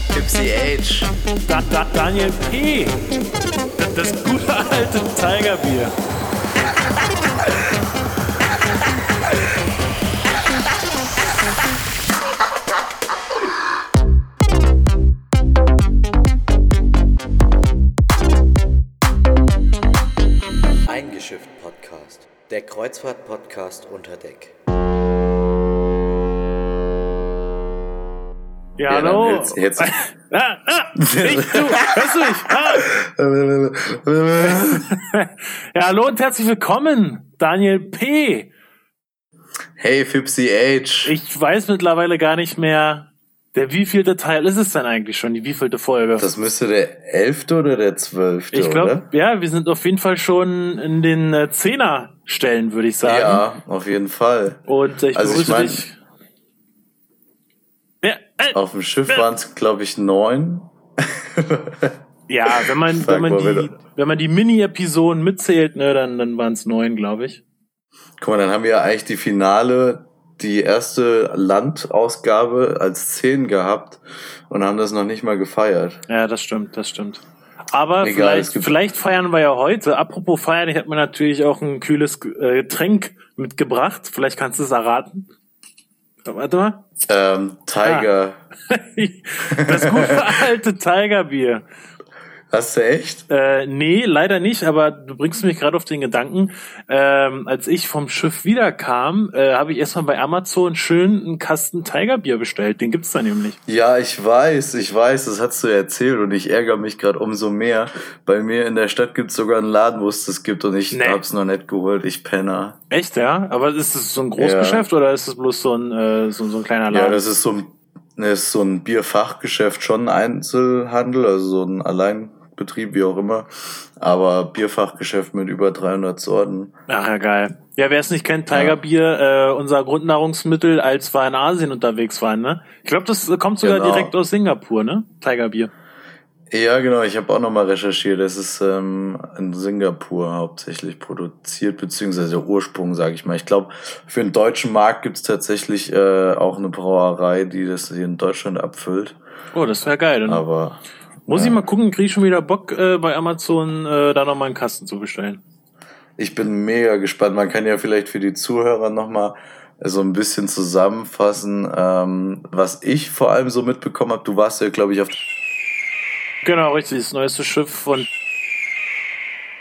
Gypsy H. Da, da, Daniel P. Das, das gute alte Tigerbier. Eingeschifft Podcast. Der Kreuzfahrt-Podcast unter Deck. Ja, Ja, dann hallo. jetzt- jetzt- Ah, ah, ich, du, hörst du mich? Ah. Ja, hallo und herzlich willkommen, Daniel P. Hey, Fipsy H. Ich weiß mittlerweile gar nicht mehr, der wievielte Teil ist es denn eigentlich schon, die wievielte Folge? Das müsste der elfte oder der zwölfte, ich glaube, ja, wir sind auf jeden Fall schon in den äh, Zehner-Stellen, würde ich sagen. Ja, auf jeden Fall. Und ich Also ich begrüße mein- dich. Auf dem Schiff waren es, glaube ich, neun. ja, wenn man, Sag wenn man die, wenn man die Mini-Episoden mitzählt, ne, dann, dann waren es neun, glaube ich. Guck mal, dann haben wir ja eigentlich die Finale, die erste Landausgabe als zehn gehabt und haben das noch nicht mal gefeiert. Ja, das stimmt, das stimmt. Aber Egal, vielleicht, vielleicht feiern wir ja heute. Apropos feiern, ich habe mir natürlich auch ein kühles äh, Getränk mitgebracht. Vielleicht kannst du es erraten. Warte mal. Ähm, Tiger. Das gute alte Tigerbier. Hast du echt? Äh, nee, leider nicht, aber du bringst mich gerade auf den Gedanken. Ähm, als ich vom Schiff wiederkam, äh, habe ich erstmal bei Amazon schön einen Kasten Tigerbier bestellt. Den gibt's da nämlich. Ja, ich weiß, ich weiß, das hast du ja erzählt und ich ärgere mich gerade umso mehr. Bei mir in der Stadt gibt's sogar einen Laden, wo es das gibt und ich Nee. hab's noch nicht geholt. Ich penner. Echt, ja? Aber ist es so ein Großgeschäft oder ist es bloß so ein, äh, so, so ein kleiner Laden? Ja, das ist so ein, das ist so ein Bierfachgeschäft, schon Einzelhandel, also so ein Alleinbetrieb, wie auch immer. Aber Bierfachgeschäft mit über 300 Sorten. Ach ja, geil. Ja, wer es nicht kennt, Tigerbier, äh, unser Grundnahrungsmittel, als wir in Asien unterwegs waren, ne? Ich glaube, das kommt sogar Genau. direkt aus Singapur, ne? Tigerbier. Ja, genau, ich habe auch nochmal recherchiert. Das ist ähm, in Singapur hauptsächlich produziert, beziehungsweise der Ursprung, sage ich mal. Ich glaube, für den deutschen Markt gibt's tatsächlich äh, auch eine Brauerei, die das hier in Deutschland abfüllt. Oh, das wäre geil. Dann Aber muss ich mal gucken, krieg ich schon wieder Bock, äh, bei Amazon äh, da nochmal einen Kasten zu bestellen. Ich bin mega gespannt. Man kann ja vielleicht für die Zuhörer nochmal so ein bisschen zusammenfassen, ähm, was ich vor allem so mitbekommen habe. Du warst ja, glaube ich, auf Genau, richtig. Das neueste Schiff von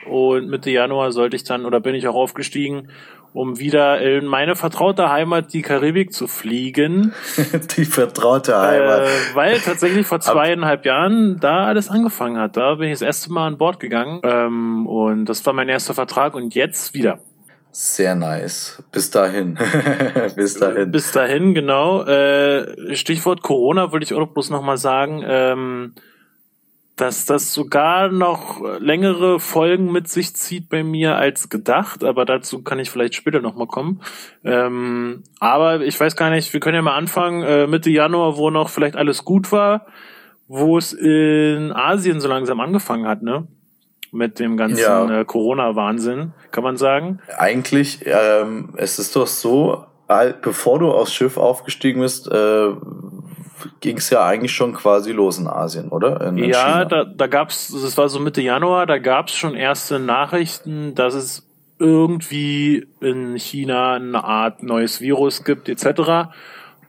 und Mitte Januar sollte ich dann oder bin ich auch aufgestiegen, um wieder in meine vertraute Heimat, die Karibik, zu fliegen. die vertraute Heimat. Äh, weil tatsächlich vor zweieinhalb Jahren da alles angefangen hat. Da bin ich das erste Mal an Bord gegangen. Ähm, und das war mein erster Vertrag und jetzt wieder. Sehr nice. Bis dahin. Bis dahin. Bis dahin, genau. Äh, Stichwort Corona würde ich auch bloß nochmal sagen, ähm, dass das sogar noch längere Folgen mit sich zieht bei mir als gedacht, aber dazu kann ich vielleicht später nochmal kommen. Ähm, aber ich weiß gar nicht, wir können ja mal anfangen, äh, Mitte Januar, wo noch vielleicht alles gut war, wo es in Asien so langsam angefangen hat, ne? Mit dem ganzen Ja. äh, Corona-Wahnsinn, kann man sagen. Eigentlich, ähm, es ist doch so, bevor du aufs Schiff aufgestiegen bist, äh, ging es ja eigentlich schon quasi los in Asien, oder? In, in Ja, China. da, da gab's, das war so Mitte Januar, da gab's schon erste Nachrichten, dass es irgendwie in China eine Art neues Virus gibt, etc.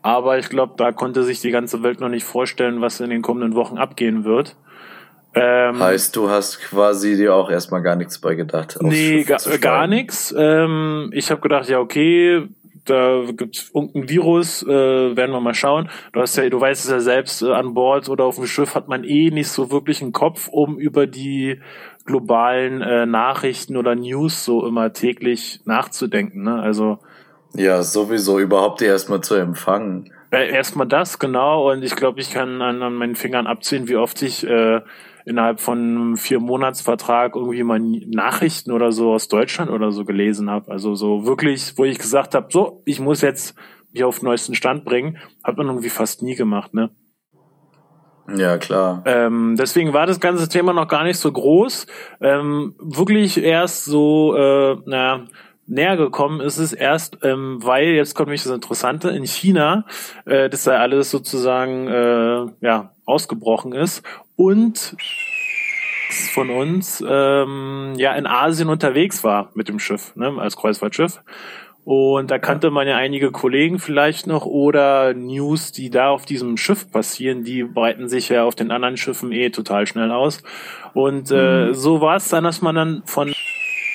Aber ich glaube, da konnte sich die ganze Welt noch nicht vorstellen, was in den kommenden Wochen abgehen wird. Ähm, Heißt, du hast quasi dir auch erstmal gar nichts bei gedacht. Nee, gar, gar nichts. Ähm, ich habe gedacht, ja, okay, da gibt's irgendein Virus, äh, werden wir mal schauen. Du hast ja, du weißt es ja selbst, äh, an Bord oder auf dem Schiff hat man eh nicht so wirklich einen Kopf, um über die globalen äh, Nachrichten oder News so immer täglich nachzudenken. Ne? Also Ja, sowieso überhaupt erstmal zu empfangen. äh, erstmal das, genau. Und ich glaube, ich kann an, an meinen Fingern abziehen, wie oft ich äh, innerhalb von einem vier Monatsvertrag irgendwie mal Nachrichten oder so aus Deutschland oder so gelesen habe. Also so wirklich, wo ich gesagt habe, so, ich muss jetzt mich auf den neuesten Stand bringen, hat man irgendwie fast nie gemacht, ne? Ja, klar. Ähm, deswegen war das ganze Thema noch gar nicht so groß. Ähm, wirklich erst so, äh, naja, näher gekommen ist es erst, ähm, weil, jetzt kommt nämlich das Interessante, in China, äh, das da alles sozusagen äh, ja, ausgebrochen ist und von uns ähm, ja in Asien unterwegs war mit dem Schiff, ne, als Kreuzfahrtschiff. Und da kannte man ja einige Kollegen vielleicht noch oder News, die da auf diesem Schiff passieren, die breiten sich ja auf den anderen Schiffen eh total schnell aus. Und äh, mhm. so war es dann, dass man dann von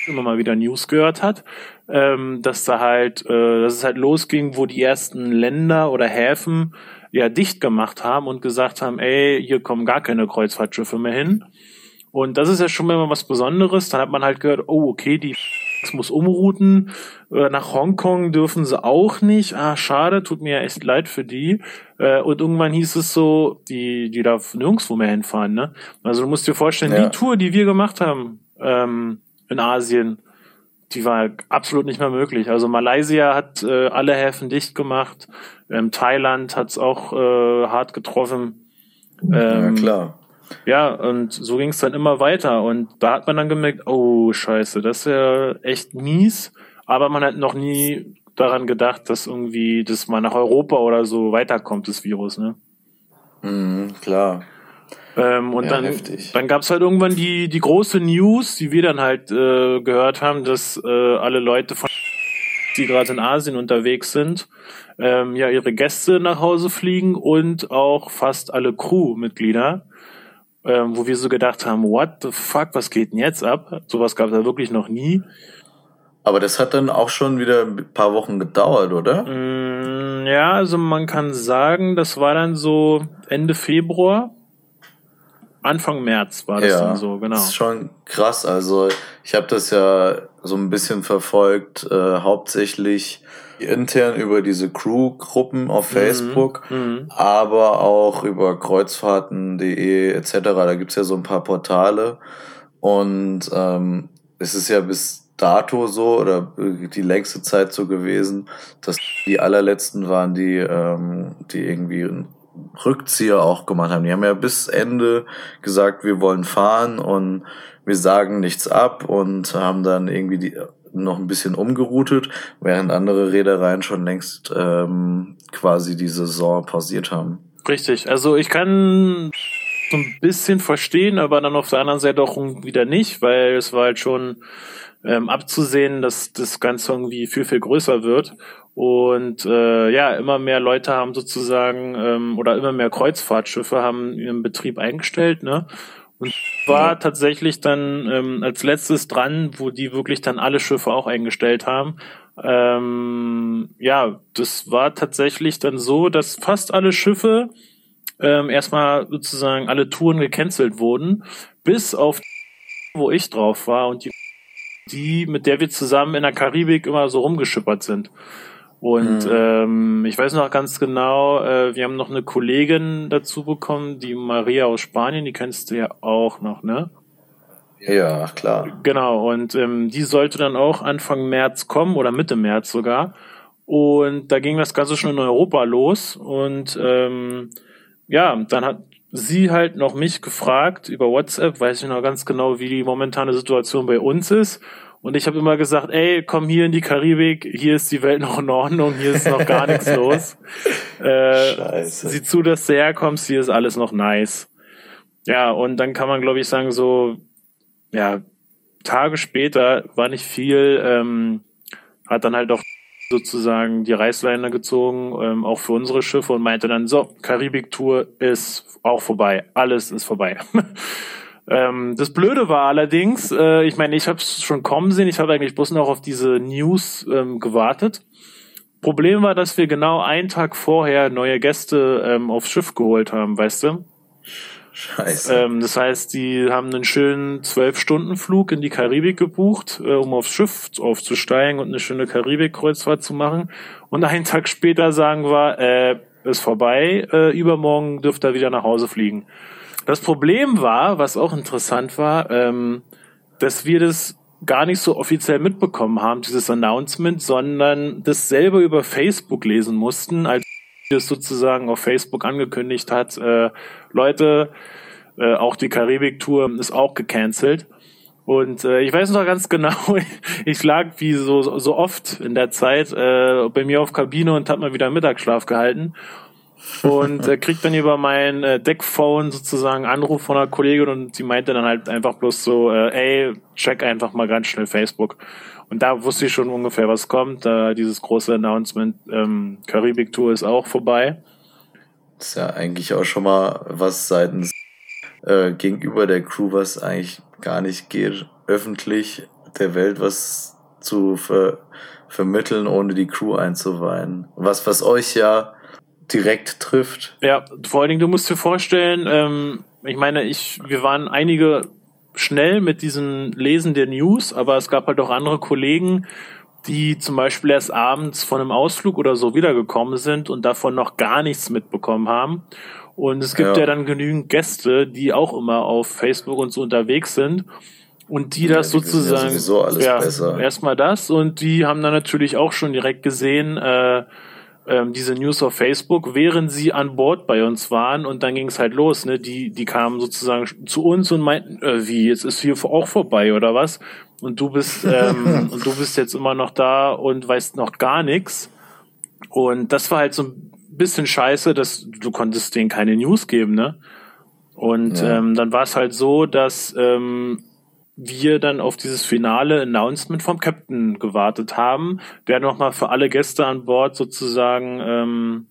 immer mal wieder News gehört hat, ähm, dass da halt, äh, dass es halt losging, wo die ersten Länder oder Häfen ja dicht gemacht haben und gesagt haben, ey, hier kommen gar keine Kreuzfahrtschiffe mehr hin. Und das ist ja schon mal was Besonderes. Dann hat man halt gehört, oh, okay, die muss umrouten. Äh, nach Hongkong dürfen sie auch nicht. Ah, schade, tut mir ja echt leid für die. Äh, und irgendwann hieß es so, die, die darf nirgendwo mehr hinfahren, ne? Also du musst dir vorstellen, ja. die Tour, die wir gemacht haben ähm, in Asien, die war absolut nicht mehr möglich. Also Malaysia hat äh, alle Häfen dicht gemacht. Ähm, Thailand hat es auch äh, hart getroffen. Ähm, ja, klar. Ja, und so ging es dann immer weiter. Und da hat man dann gemerkt, oh scheiße, das ist ja echt mies. Aber man hat noch nie daran gedacht, dass irgendwie das mal nach Europa oder so weiterkommt, das Virus, ne? Mhm, klar. Ähm, und ja, dann, heftig. dann gab es halt irgendwann die, die große News, die wir dann halt äh, gehört haben, dass äh, alle Leute von die gerade in Asien unterwegs sind, ähm, ja ihre Gäste nach Hause fliegen und auch fast alle Crewmitglieder ähm, wo wir so gedacht haben, what the fuck, was geht denn jetzt ab? Sowas gab es ja wirklich noch nie. Aber das hat dann auch schon wieder ein paar Wochen gedauert, oder? Mm, ja, also man kann sagen, das war dann so Ende Februar. Anfang März war das ja, dann so, genau. Das ist schon krass. Also ich habe das ja so ein bisschen verfolgt, äh, hauptsächlich intern über diese Crew-Gruppen auf mhm. Facebook, mhm. aber auch über kreuzfahrten.de etc. Da gibt's ja so ein paar Portale. Und ähm, es ist ja bis dato so oder die längste Zeit so gewesen, dass die allerletzten waren, die, ähm, die irgendwie Rückzieher auch gemacht haben. Die haben ja bis Ende gesagt, wir wollen fahren und wir sagen nichts ab und haben dann irgendwie die noch ein bisschen umgeroutet, während andere Reedereien schon längst ähm, quasi die Saison pausiert haben. Richtig, also ich kann so ein bisschen verstehen, aber dann auf der anderen Seite auch wieder nicht, weil es war halt schon ähm, abzusehen, dass das Ganze irgendwie viel, viel größer wird. Und äh, ja, immer mehr Leute haben sozusagen ähm, oder immer mehr Kreuzfahrtschiffe haben ihren Betrieb eingestellt, ne? Und war tatsächlich dann ähm, als letztes dran, wo die wirklich dann alle Schiffe auch eingestellt haben. Ähm, ja, das war tatsächlich dann so, dass fast alle Schiffe ähm, erstmal sozusagen alle Touren gecancelt wurden, bis auf wo ich drauf war und die, die mit der wir zusammen in der Karibik immer so rumgeschippert sind. Und mhm. ähm, ich weiß noch ganz genau, äh, wir haben noch eine Kollegin dazu bekommen, die Maria aus Spanien, die kennst du ja auch noch, ne? Ja, klar. Genau, und ähm, die sollte dann auch Anfang März kommen oder Mitte März sogar. Und da ging das Ganze schon in Europa los. Und ähm, ja, dann hat sie halt noch mich gefragt über WhatsApp, weiß ich noch ganz genau, wie die momentane Situation bei uns ist. Und ich habe immer gesagt, ey, komm hier in die Karibik, hier ist die Welt noch in Ordnung, hier ist noch gar nichts los. Äh, Scheiße. Sieh zu, dass du herkommst, hier ist alles noch nice. Ja, und dann kann man, glaube ich, sagen, so, ja, Tage später war nicht viel, ähm, hat dann halt auch sozusagen die Reißleine gezogen, ähm, auch für unsere Schiffe und meinte dann, so, Karibik-Tour ist auch vorbei, alles ist vorbei. Ähm, das Blöde war allerdings, äh, ich meine, ich habe es schon kommen sehen, ich habe eigentlich bloß noch auf diese News ähm, gewartet. Problem war, dass wir genau einen Tag vorher neue Gäste ähm, aufs Schiff geholt haben, weißt du? Scheiße. Ähm, das heißt, die haben einen schönen Zwölf-Stunden-Flug in die Karibik gebucht, äh, um aufs Schiff aufzusteigen und eine schöne Karibik-Kreuzfahrt zu machen. Und einen Tag später sagen wir, äh, ist vorbei, äh, übermorgen dürft ihr wieder nach Hause fliegen. Das Problem war, was auch interessant war, ähm, dass wir das gar nicht so offiziell mitbekommen haben, dieses Announcement, sondern das selber über Facebook lesen mussten, als es sozusagen auf Facebook angekündigt hat, äh, Leute, äh, auch die Karibik-Tour ist auch gecancelt. Und äh, ich weiß noch ganz genau, ich lag wie so, so oft in der Zeit äh, bei mir auf Kabine und habe mal wieder Mittagsschlaf gehalten. Und äh, kriegt dann über mein äh, Deckphone sozusagen Anruf von einer Kollegin und sie meinte dann halt einfach bloß so, äh, ey, check einfach mal ganz schnell Facebook. Und da wusste ich schon ungefähr, was kommt. Äh, dieses große Announcement, ähm, Karibik-Tour ist auch vorbei. Das ist ja eigentlich auch schon mal was seitens äh, gegenüber der Crew, was eigentlich gar nicht geht, öffentlich der Welt was zu ver vermitteln, ohne die Crew einzuweihen. Was, was euch ja direkt trifft. Ja, vor allen Dingen, du musst dir vorstellen, ähm, ich meine, ich, wir waren einige schnell mit diesem Lesen der News, aber es gab halt auch andere Kollegen, die zum Beispiel erst abends von einem Ausflug oder so wiedergekommen sind und davon noch gar nichts mitbekommen haben. Und es gibt ja, ja dann genügend Gäste, die auch immer auf Facebook und so unterwegs sind und die das ja, die sozusagen ja, ja erstmal das und die haben dann natürlich auch schon direkt gesehen äh, ähm, diese News auf Facebook, während sie an Bord bei uns waren und dann ging es halt los, ne? Die, die kamen sozusagen zu uns und meinten, äh, wie, jetzt ist hier auch vorbei oder was? Und du bist, ähm, und du bist jetzt immer noch da und weißt noch gar nichts. Und das war halt so ein bisschen scheiße, dass du konntest denen keine News geben, ne? Und ja. ähm, dann war es halt so, dass ähm, wir dann auf dieses finale Announcement vom Captain gewartet haben, der nochmal für alle Gäste an Bord sozusagen ähm,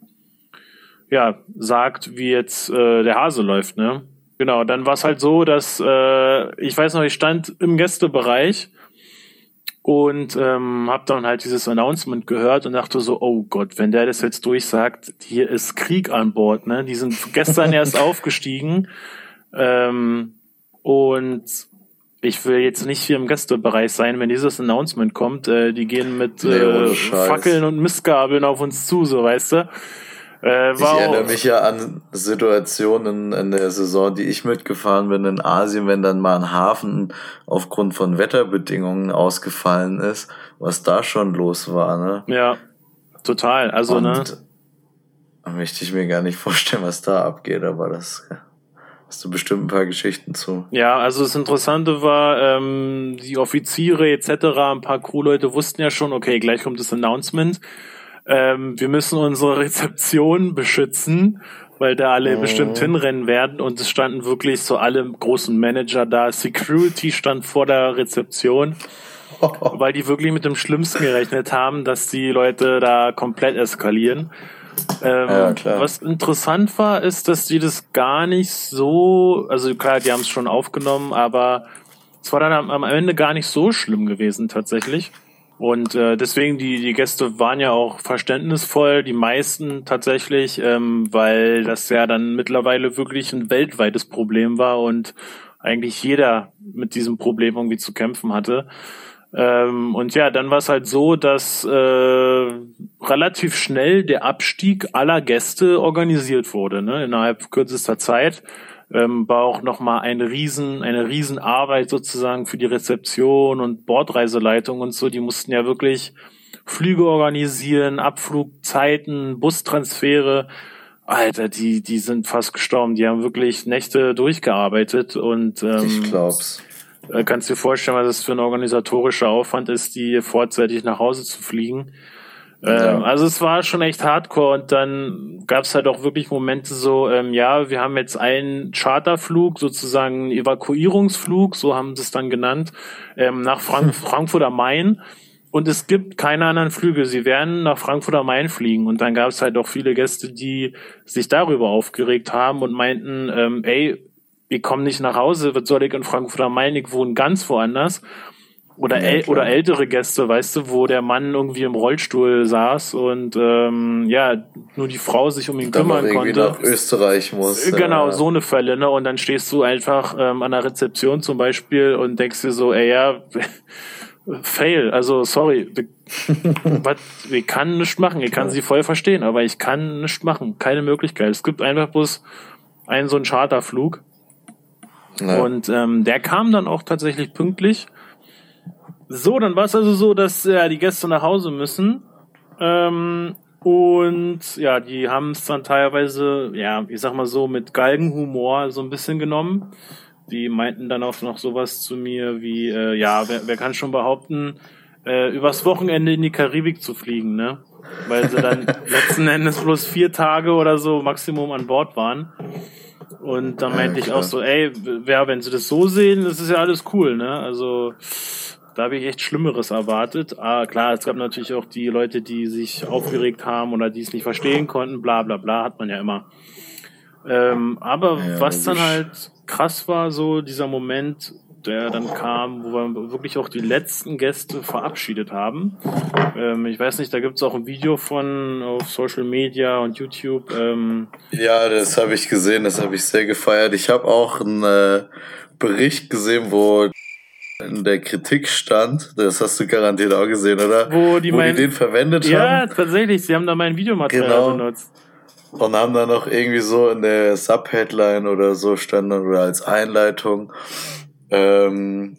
ja sagt, wie jetzt äh, der Hase läuft, ne? Genau, dann war es halt so, dass äh, ich weiß noch, ich stand im Gästebereich und ähm, habe dann halt dieses Announcement gehört und dachte so, oh Gott, wenn der das jetzt durchsagt, hier ist Krieg an Bord, ne? Die sind gestern erst aufgestiegen ähm, und ich will jetzt nicht hier im Gästebereich sein, wenn dieses Announcement kommt. Äh, die gehen mit äh, Fackeln und Mistgabeln auf uns zu, so weißt du. Äh, ich erinnere mich ja an Situationen in der Saison, die ich mitgefahren bin in Asien, wenn dann mal ein Hafen aufgrund von Wetterbedingungen ausgefallen ist, was da schon los war, ne? Ja, total. Also, Und ne? Möchte ich mir gar nicht vorstellen, was da abgeht, aber das Hast du bestimmt ein paar Geschichten zu? Ja, also das Interessante war, ähm, die Offiziere etc., ein paar Crewleute wussten ja schon, okay, gleich kommt das Announcement. Ähm, wir müssen unsere Rezeption beschützen, weil da alle mhm. bestimmt hinrennen werden. Und es standen wirklich so alle großen Manager da. Security stand vor der Rezeption. weil die wirklich mit dem Schlimmsten gerechnet haben, dass die Leute da komplett eskalieren. Ähm, ja, klar. Was interessant war, ist, dass die das gar nicht so, also klar, die haben es schon aufgenommen, aber es war dann am, am, Ende gar nicht so schlimm gewesen tatsächlich. Und äh, deswegen, die, die Gäste waren ja auch verständnisvoll, die meisten tatsächlich, ähm, weil das ja dann mittlerweile wirklich ein weltweites Problem war und eigentlich jeder mit diesem Problem irgendwie zu kämpfen hatte. Ähm, und ja, dann war es halt so, dass äh, relativ schnell der Abstieg aller Gäste organisiert wurde, ne? innerhalb kürzester Zeit. Ähm, war auch nochmal eine riesen, eine Riesenarbeit sozusagen für die Rezeption und Bordreiseleitung und so. Die mussten ja wirklich Flüge organisieren, Abflugzeiten, Bustransfere. Alter, die, die sind fast gestorben. Die haben wirklich Nächte durchgearbeitet und ähm, ich glaub's. Äh, kannst dir vorstellen, was das für ein organisatorischer Aufwand ist, die vorzeitig nach Hause zu fliegen. Ja. Ähm, also es war schon echt hardcore und dann gab es halt auch wirklich Momente so, ähm, ja, wir haben jetzt einen Charterflug, sozusagen einen Evakuierungsflug, so haben sie es dann genannt, ähm, nach Frank Frankfurt am Main. Und es gibt keine anderen Flüge. Sie werden nach Frankfurt am Main fliegen. Und dann gab es halt auch viele Gäste, die sich darüber aufgeregt haben und meinten, ähm, ey, ich komme nicht nach Hause, soll ich in Frankfurt am Main, ich wohne ganz woanders. Oder, ja, oder ältere Gäste, weißt du, wo der Mann irgendwie im Rollstuhl saß und ähm, ja, nur die Frau sich um ihn dann kümmern konnte. nach Österreich muss. Äh, genau, ja. so eine Fälle, ne? Und dann stehst du einfach ähm, an der Rezeption zum Beispiel und denkst dir so, ey ja, fail, also sorry, was, ich kann nichts machen, ich kann ja. sie voll verstehen, aber ich kann nichts machen, keine Möglichkeit. Es gibt einfach bloß einen so einen Charterflug ja. Und ähm, der kam dann auch tatsächlich pünktlich. So, dann war es also so, dass ja, die Gäste nach Hause müssen. Ähm, und ja, die haben es dann teilweise, ja, ich sag mal so, mit Galgenhumor so ein bisschen genommen. die meinten dann auch noch sowas zu mir wie, äh, ja, wer, wer kann schon behaupten, äh, übers Wochenende in die Karibik zu fliegen, ne? Weil sie dann letzten Endes bloß vier Tage oder so Maximum an Bord waren. Und da meinte ja, ich auch so, ey, wer, wenn sie das so sehen, das ist ja alles cool, ne? Also da habe ich echt Schlimmeres erwartet. Ah, klar, es gab natürlich auch die Leute, die sich aufgeregt haben oder die es nicht verstehen konnten, bla bla bla, hat man ja immer. Ähm, aber ja, was dann halt krass war, so dieser Moment, der dann kam, wo wir wirklich auch die letzten Gäste verabschiedet haben. Ähm, ich weiß nicht, da gibt es auch ein Video von auf Social Media und YouTube. Ähm, ja, das habe ich gesehen, das habe ich sehr gefeiert. Ich habe auch einen äh, Bericht gesehen, wo in der Kritik stand, das hast du garantiert auch gesehen, oder? Wo die, wo mein, die den verwendet ja, haben. Ja, tatsächlich, sie haben da mein Videomaterial genau. benutzt. Und haben dann noch irgendwie so in der Subheadline oder so stand dann oder als Einleitung ähm,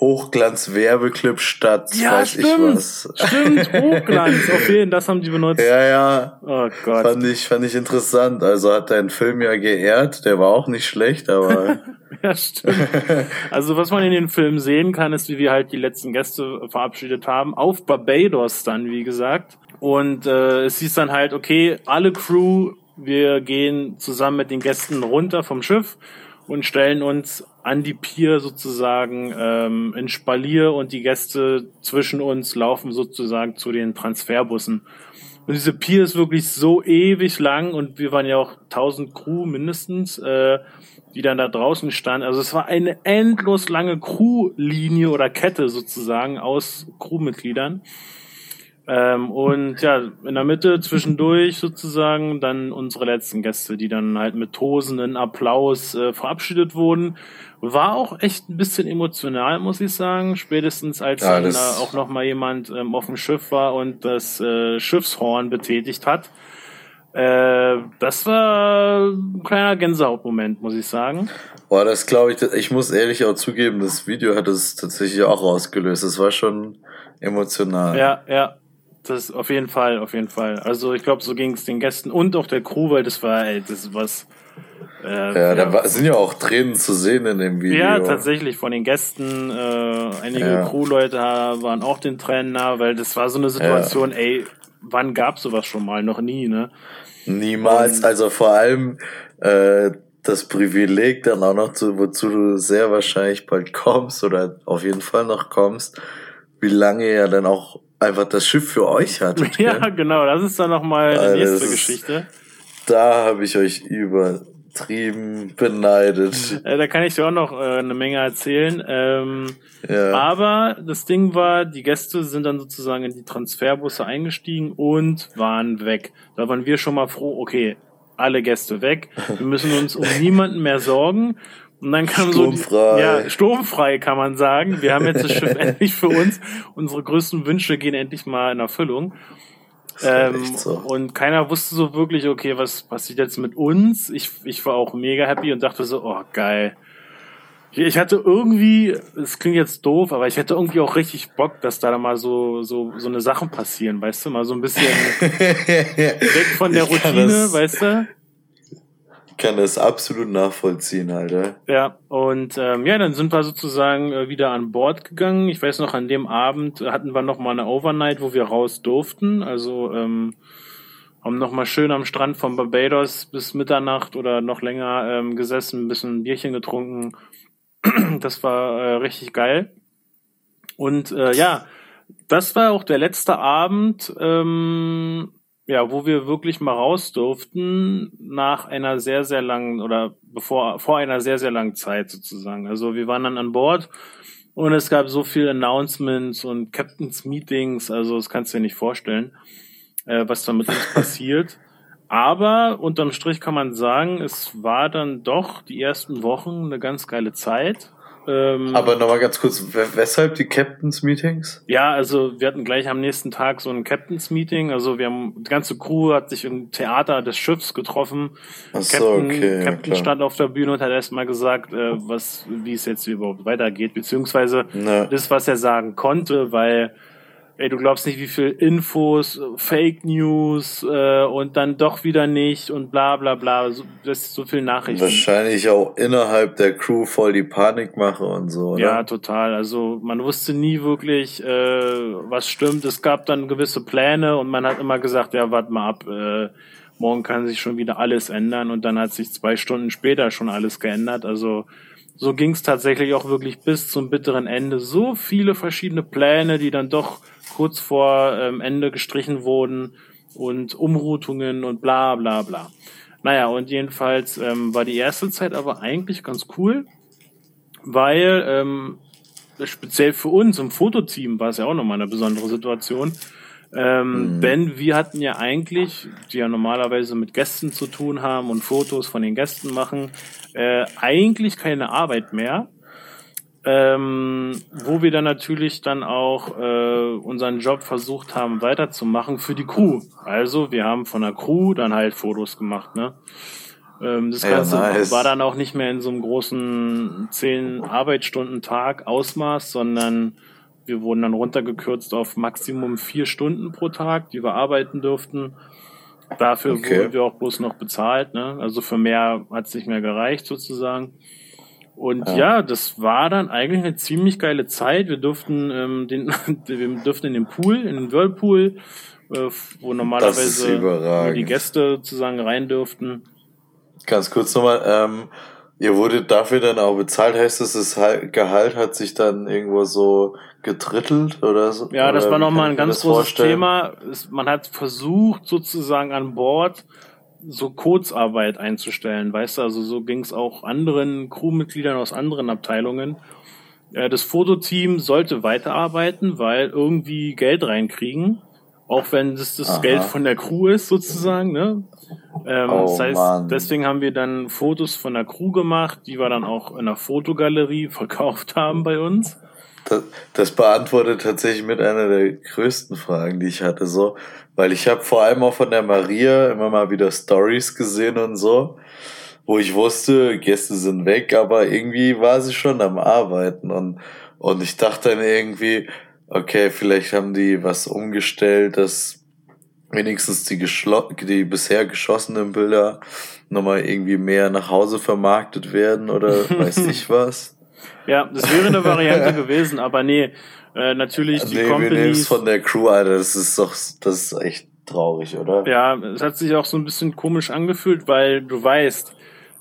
Hochglanz-Werbeclip statt ja, weiß stimmt, ich was. Stimmt, Hochglanz, auf jeden das haben die benutzt. Ja, ja. Oh Gott. Fand ich, fand ich interessant. Also hat dein Film ja geehrt, der war auch nicht schlecht, aber. ja, stimmt. Also was man in den Filmen sehen kann, ist, wie wir halt die letzten Gäste verabschiedet haben. Auf Barbados dann, wie gesagt. Und äh, es hieß dann halt, okay, alle Crew, wir gehen zusammen mit den Gästen runter vom Schiff und stellen uns an die Pier sozusagen ähm, in Spalier und die Gäste zwischen uns laufen sozusagen zu den Transferbussen. Und diese Pier ist wirklich so ewig lang und wir waren ja auch 1000 Crew mindestens, äh, die dann da draußen stand. Also es war eine endlos lange Crewlinie oder Kette sozusagen aus Crewmitgliedern. Ähm, und ja, in der Mitte zwischendurch sozusagen dann unsere letzten Gäste, die dann halt mit tosenden Applaus äh, verabschiedet wurden. War auch echt ein bisschen emotional, muss ich sagen. Spätestens als ja, dann äh, auch noch mal jemand ähm, auf dem Schiff war und das äh, Schiffshorn betätigt hat. Äh, das war ein kleiner Gänsehautmoment, muss ich sagen. Boah, das glaube ich, ich muss ehrlich auch zugeben, das Video hat es tatsächlich auch ausgelöst. Es war schon emotional. Ja, ja. Das auf jeden Fall, auf jeden Fall. Also ich glaube, so ging es den Gästen und auch der Crew, weil das war, ey, das ist was. Äh, ja, da war, sind ja auch Tränen zu sehen in dem Video. Ja, tatsächlich, von den Gästen. Äh, einige ja. Crewleute waren auch den Tränen nah, weil das war so eine Situation, ja. ey, wann gab's sowas schon mal? Noch nie, ne? Niemals. Und, also vor allem äh, das Privileg dann auch noch zu, wozu du sehr wahrscheinlich bald kommst oder auf jeden Fall noch kommst, wie lange er dann auch einfach das Schiff für euch hattet. Ja, gell? genau, das ist dann nochmal die also nächste Geschichte. Da habe ich euch übertrieben beneidet. Äh, da kann ich dir auch noch äh, eine Menge erzählen. Ähm, ja. Aber das Ding war, die Gäste sind dann sozusagen in die Transferbusse eingestiegen und waren weg. Da waren wir schon mal froh, okay, alle Gäste weg. Wir müssen uns um niemanden mehr sorgen. Und dann kam sturmfrei. so, ja, sturmfrei kann man sagen. Wir haben jetzt das Schiff endlich für uns. Unsere größten Wünsche gehen endlich mal in Erfüllung. Ähm, so. Und keiner wusste so wirklich, okay, was passiert jetzt mit uns? Ich, ich war auch mega happy und dachte so, oh, geil. Ich hatte irgendwie, es klingt jetzt doof, aber ich hätte irgendwie auch richtig Bock, dass da mal so, so, so eine Sachen passieren, weißt du? Mal so ein bisschen weg von der Routine, weißt du? Kann das absolut nachvollziehen, Alter. Ja, und ähm, ja, dann sind wir sozusagen äh, wieder an Bord gegangen. Ich weiß noch, an dem Abend hatten wir noch mal eine Overnight, wo wir raus durften. Also ähm, haben noch mal schön am Strand von Barbados bis Mitternacht oder noch länger ähm, gesessen, ein bisschen ein Bierchen getrunken. das war äh, richtig geil. Und äh, ja, das war auch der letzte Abend. Ähm, ja, wo wir wirklich mal raus durften nach einer sehr, sehr langen oder bevor, vor einer sehr, sehr langen Zeit sozusagen. Also wir waren dann an Bord und es gab so viele Announcements und Captains Meetings, also das kannst du dir nicht vorstellen, äh, was da mit uns passiert. Aber unterm Strich kann man sagen, es war dann doch die ersten Wochen eine ganz geile Zeit. Ähm, Aber nochmal ganz kurz, weshalb die Captains Meetings? Ja, also wir hatten gleich am nächsten Tag so ein Captains Meeting. Also wir haben, die ganze Crew hat sich im Theater des Schiffs getroffen. Ach so, Captain, okay, Captain ja, stand auf der Bühne und hat erstmal gesagt, äh, was, wie es jetzt überhaupt weitergeht, beziehungsweise ja. das, was er sagen konnte, weil ey, du glaubst nicht, wie viel Infos, Fake News äh, und dann doch wieder nicht und bla bla bla. So, das ist so viel Nachrichten. Wahrscheinlich auch innerhalb der Crew voll die Panikmache und so. Ja, ne? total. Also man wusste nie wirklich, äh, was stimmt. Es gab dann gewisse Pläne und man hat immer gesagt, ja, warte mal ab, äh, morgen kann sich schon wieder alles ändern und dann hat sich zwei Stunden später schon alles geändert. Also so ging es tatsächlich auch wirklich bis zum bitteren Ende. So viele verschiedene Pläne, die dann doch kurz vor ähm, Ende gestrichen wurden und Umroutungen und bla bla bla. Naja, und jedenfalls ähm, war die erste Zeit aber eigentlich ganz cool, weil ähm, speziell für uns im Fototeam war es ja auch nochmal eine besondere Situation. Ähm, mhm. Denn wir hatten ja eigentlich, die ja normalerweise mit Gästen zu tun haben und Fotos von den Gästen machen, äh, eigentlich keine Arbeit mehr ähm, wo wir dann natürlich dann auch äh, unseren Job versucht haben weiterzumachen für die Crew. Also wir haben von der Crew dann halt Fotos gemacht, ne? Ähm, das Ganze ja, nice. war dann auch nicht mehr in so einem großen zehn Arbeitsstunden Tag Ausmaß, sondern wir wurden dann runtergekürzt auf Maximum vier Stunden pro Tag, die wir arbeiten durften. Dafür okay. wurden wir auch bloß noch bezahlt, ne? Also für mehr hat es nicht mehr gereicht sozusagen. Und ja. ja. das war dann eigentlich eine ziemlich geile Zeit. Wir durften ähm, den, wir durften in den Pool, in den Whirlpool, äh, wo normalerweise nur die Gäste sozusagen rein dürften. Ganz kurz nochmal, ähm, ihr wurdet dafür dann auch bezahlt, heißt das, das Gehalt hat sich dann irgendwo so getrittelt oder so? Ja, das war nochmal ein ganz großes vorstellen? Thema. Man hat versucht, sozusagen an Bord so Kurzarbeit einzustellen, weißt du, also so ging es auch anderen Crewmitgliedern aus anderen Abteilungen. Äh, das Fototeam sollte weiterarbeiten, weil irgendwie Geld reinkriegen, auch wenn das das Aha. Geld von der Crew ist sozusagen. Ne? Ähm, oh, das heißt, Mann. deswegen haben wir dann Fotos von der Crew gemacht, die wir dann auch in der Fotogalerie verkauft haben bei uns. Das, das beantwortet tatsächlich mit einer der größten Fragen, die ich hatte. So, weil ich habe vor allem auch von der Maria immer mal wieder Stories gesehen und so, wo ich wusste, Gäste sind weg, aber irgendwie war sie schon am Arbeiten und, und ich dachte dann irgendwie, okay, vielleicht haben die was umgestellt, dass wenigstens die, die bisher geschossenen Bilder nochmal irgendwie mehr nach Hause vermarktet werden oder weiß ich was. Ja, das wäre eine Variante gewesen, aber nee, äh, natürlich die nee, Companies. von der Crew, Alter, das ist doch, das ist echt traurig, oder? Ja, es hat sich auch so ein bisschen komisch angefühlt, weil du weißt,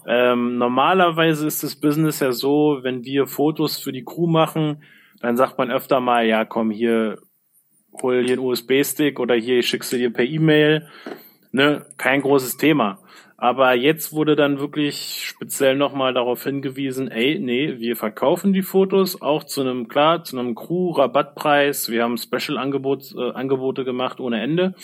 ähm, normalerweise ist das Business ja so, wenn wir Fotos für die Crew machen, dann sagt man öfter mal, ja, komm hier, hol dir einen USB-Stick oder hier, ich schickst du dir per E-Mail. Ne, kein großes Thema. Aber jetzt wurde dann wirklich speziell nochmal darauf hingewiesen, ey, nee, wir verkaufen die Fotos auch zu einem, klar, zu einem Crew-Rabattpreis. Wir haben Special-Angebote äh, Angebote gemacht ohne Ende.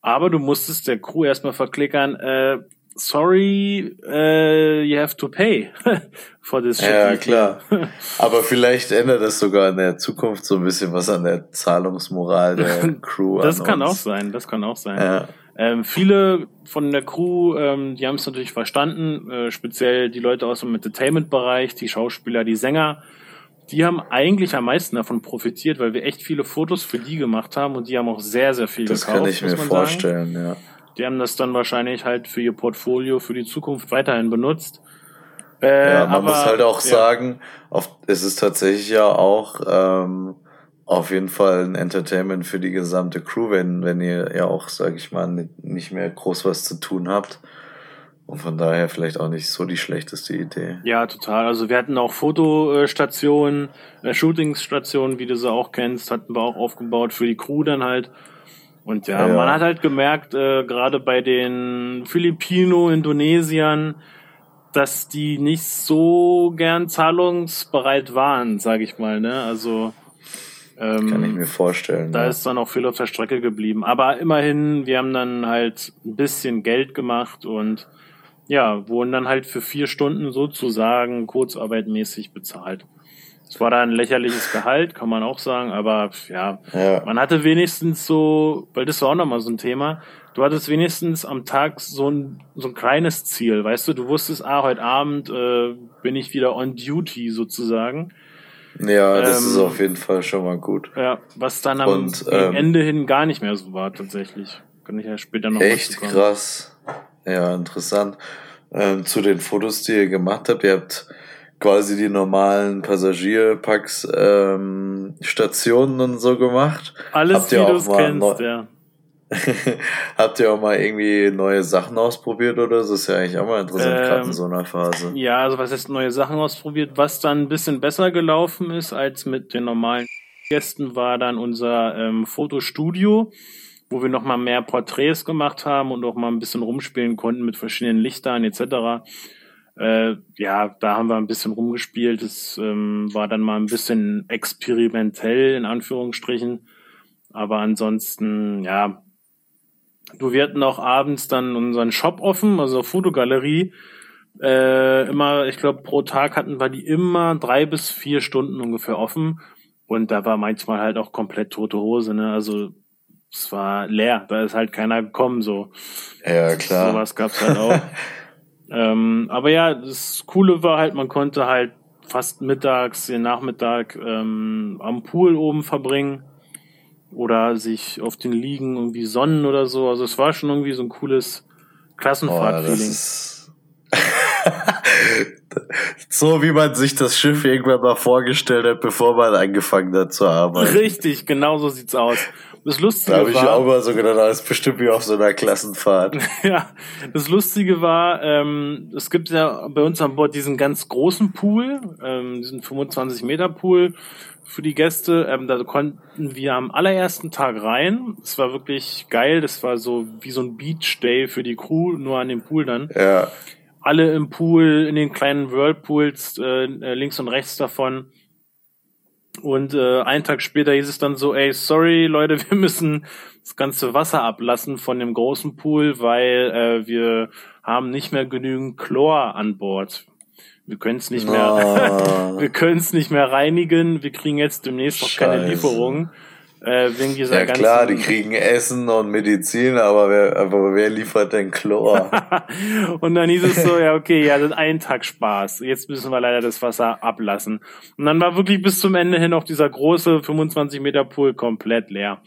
Aber du musstest der Crew erstmal verklickern, äh, sorry, uh, you have to pay for this shit. Ja, klar. Aber vielleicht ändert es sogar in der Zukunft so ein bisschen was an der Zahlungsmoral der Crew. das kann uns. auch sein, das kann auch sein. Ja. Ähm, viele von der Crew, ähm, die haben es natürlich verstanden, äh, speziell die Leute aus dem Entertainment-Bereich, die Schauspieler, die Sänger, die haben eigentlich am meisten davon profitiert, weil wir echt viele Fotos für die gemacht haben und die haben auch sehr, sehr viel das gekauft. Das kann ich mir vorstellen, sagen. ja. Die haben das dann wahrscheinlich halt für ihr Portfolio für die Zukunft weiterhin benutzt. Äh, ja, man aber, muss halt auch ja. sagen, oft, es ist tatsächlich ja auch ähm, auf jeden Fall ein Entertainment für die gesamte Crew, wenn, wenn ihr ja auch, sag ich mal, nicht mehr groß was zu tun habt. Und von daher vielleicht auch nicht so die schlechteste Idee. Ja, total. Also wir hatten auch Fotostationen, äh, Shootingstationen, wie du sie auch kennst, hatten wir auch aufgebaut für die Crew dann halt. Und ja, ja. man hat halt gemerkt, äh, gerade bei den Filipino-Indonesiern, dass die nicht so gern zahlungsbereit waren, sag ich mal. Ne? Also ähm, Kann ich mir vorstellen. Da ja. ist dann auch viel auf der Strecke geblieben. Aber immerhin, wir haben dann halt ein bisschen Geld gemacht und ja, wurden dann halt für vier Stunden sozusagen kurzarbeitmäßig bezahlt. Es war da ein lächerliches Gehalt, kann man auch sagen, aber ja, ja, man hatte wenigstens so, weil das war auch nochmal so ein Thema, du hattest wenigstens am Tag so ein, so ein kleines Ziel, weißt du, du wusstest, ah, heute Abend äh, bin ich wieder on duty sozusagen Ja, das ähm, ist auf jeden Fall schon mal gut. Ja, was dann am Und, ähm, Ende hin gar nicht mehr so war tatsächlich. Kann ich ja später noch Echt krass. Ja, interessant. Ähm, zu den Fotos, die ihr gemacht habt, ihr habt quasi die normalen Passagierpacks ähm, Stationen und so gemacht. Alles, habt ihr wie du es kennst, ja. Habt ihr auch mal irgendwie neue Sachen ausprobiert oder so? Das ist ja eigentlich auch mal interessant, ähm, gerade in so einer Phase. Ja, also was heißt neue Sachen ausprobiert? Was dann ein bisschen besser gelaufen ist als mit den normalen Gästen, war dann unser ähm, Fotostudio, wo wir nochmal mehr Porträts gemacht haben und auch mal ein bisschen rumspielen konnten mit verschiedenen Lichtern etc. Äh, ja, da haben wir ein bisschen rumgespielt. Es ähm, war dann mal ein bisschen experimentell in Anführungsstrichen. Aber ansonsten, ja, Du, wir hatten auch abends dann unseren Shop offen, also Fotogalerie. Äh, immer, ich glaube, pro Tag hatten wir die immer drei bis vier Stunden ungefähr offen. Und da war manchmal halt auch komplett tote Hose, ne? Also es war leer, da ist halt keiner gekommen, so. Ja, klar. Sowas gab's halt auch. ähm, aber ja, das Coole war halt, man konnte halt fast mittags, den Nachmittag ähm, am Pool oben verbringen oder sich auf den Liegen irgendwie sonnen oder so. Also es war schon irgendwie so ein cooles Klassenfahrt-Feeling. so wie man sich das Schiff irgendwann mal vorgestellt hat, bevor man angefangen hat zu arbeiten. Richtig, genau so sieht's aus. Das Lustige da habe ich auch mal so gedacht, das ist bestimmt wie auf so einer Klassenfahrt. ja, das Lustige war, ähm, es gibt ja bei uns an Bord diesen ganz großen Pool, ähm, diesen 25 Meter Pool für die Gäste. Ähm, da konnten wir am allerersten Tag rein. Es war wirklich geil. Das war so wie so ein Beach Day für die Crew, nur an dem Pool dann. Ja. Alle im Pool, in den kleinen Whirlpools, äh, äh, links und rechts davon. Und äh, einen Tag später hieß es dann so, ey, sorry Leute, wir müssen das ganze Wasser ablassen von dem großen Pool, weil äh, wir haben nicht mehr genügend Chlor an Bord. Wir können es nicht mehr, oh. wir können es nicht mehr reinigen. Wir kriegen jetzt demnächst auch keine Lieferungen. Äh, wegen dieser ja klar, die kriegen Essen und Medizin, aber wer, aber wer liefert denn Chlor? und dann hieß es so, ja okay, ja, das ist ein Tag Spaß. Jetzt müssen wir leider das Wasser ablassen. Und dann war wirklich bis zum Ende hin auch dieser große 25 Meter Pool komplett leer.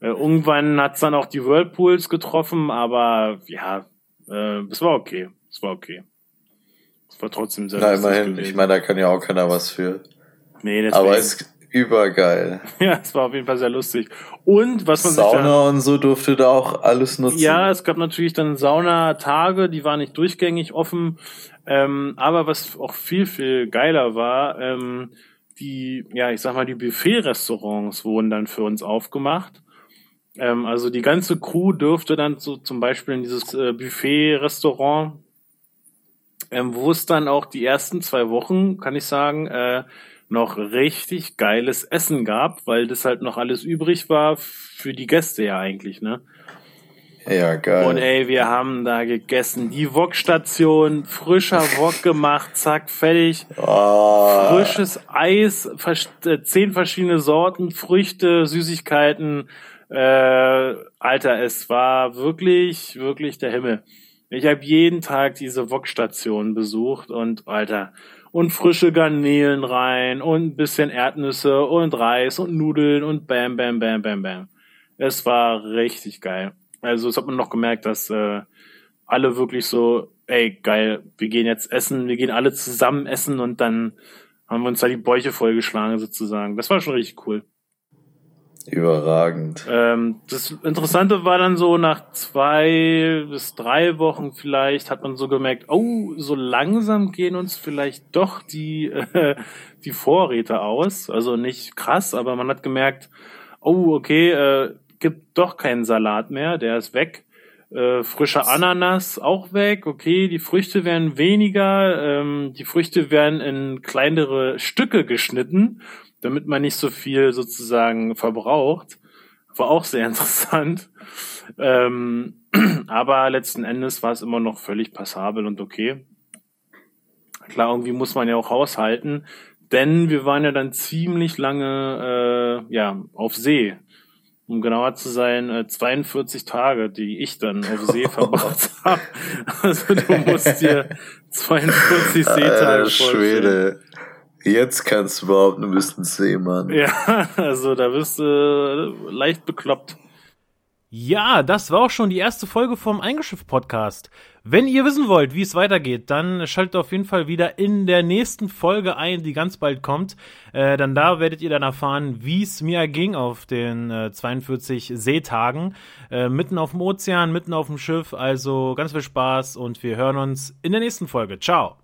Äh, irgendwann hat's dann auch die Whirlpools getroffen, aber ja, äh, es war okay. Es war okay. Es war trotzdem sehr Na, immerhin. Gewesen. Ich meine, da kann ja auch keiner was für. Nee, deswegen. Aber es ist übergeil. Ja, es war auf jeden Fall sehr lustig. Und was man Sauna sich da, und so durfte da auch alles nutzen. Ja, es gab natürlich dann Saunatage, die waren nicht durchgängig offen. Ähm, aber was auch viel, viel geiler war, ähm, die, ja, ich sag mal, die Buffet-Restaurants wurden dann für uns aufgemacht. Ähm, also die ganze Crew dürfte dann so zum Beispiel in dieses äh, Buffet-Restaurant ähm, wo es dann auch die ersten zwei Wochen, kann ich sagen, äh, noch richtig geiles Essen gab, weil das halt noch alles übrig war für die Gäste ja eigentlich, ne? Ja, geil. Und ey, wir haben da gegessen. Die Wok-Station, frischer Wok gemacht, zack, fertig. Oh. Frisches Eis, äh, zehn verschiedene Sorten, Früchte, Süßigkeiten. Äh, Alter, es war wirklich, wirklich der Himmel. Ich habe jeden Tag diese Wok-Station besucht und Alter, und frische Garnelen rein und ein bisschen Erdnüsse und Reis und Nudeln und bam, bam, bam, bam, bam. Es war richtig geil. Also es hat man noch gemerkt, dass äh, alle wirklich so, ey, geil, wir gehen jetzt essen, wir gehen alle zusammen essen und dann haben wir uns da die Bäuche vollgeschlagen sozusagen. Das war schon richtig cool. Überragend. Ähm, das Interessante war dann so, nach zwei bis drei Wochen vielleicht hat man so gemerkt, oh, so langsam gehen uns vielleicht doch die, äh, die Vorräte aus. Also nicht krass, aber man hat gemerkt, oh, okay, äh, gibt doch keinen Salat mehr, der ist weg. Äh, frischer Ananas auch weg, okay, die Früchte werden weniger, ähm, die Früchte werden in kleinere Stücke geschnitten damit man nicht so viel sozusagen verbraucht. War auch sehr interessant. Ähm, aber letzten Endes war es immer noch völlig passabel und okay. Klar, irgendwie muss man ja auch haushalten, denn wir waren ja dann ziemlich lange äh, ja auf See. Um genauer zu sein, äh, 42 Tage, die ich dann auf See verbracht habe. Also du musst dir 42 Seetage vorstellen. Jetzt kannst du überhaupt ein bisschen sehen, Mann. Ja, also da wirst du äh, leicht bekloppt. Ja, das war auch schon die erste Folge vom Eingeschifft-Podcast. Wenn ihr wissen wollt, wie es weitergeht, dann schaltet auf jeden Fall wieder in der nächsten Folge ein, die ganz bald kommt. Äh, dann da werdet ihr dann erfahren, wie es mir ging auf den äh, 42 Seetagen. Äh, mitten auf dem Ozean, mitten auf dem Schiff. Also ganz viel Spaß und wir hören uns in der nächsten Folge. Ciao.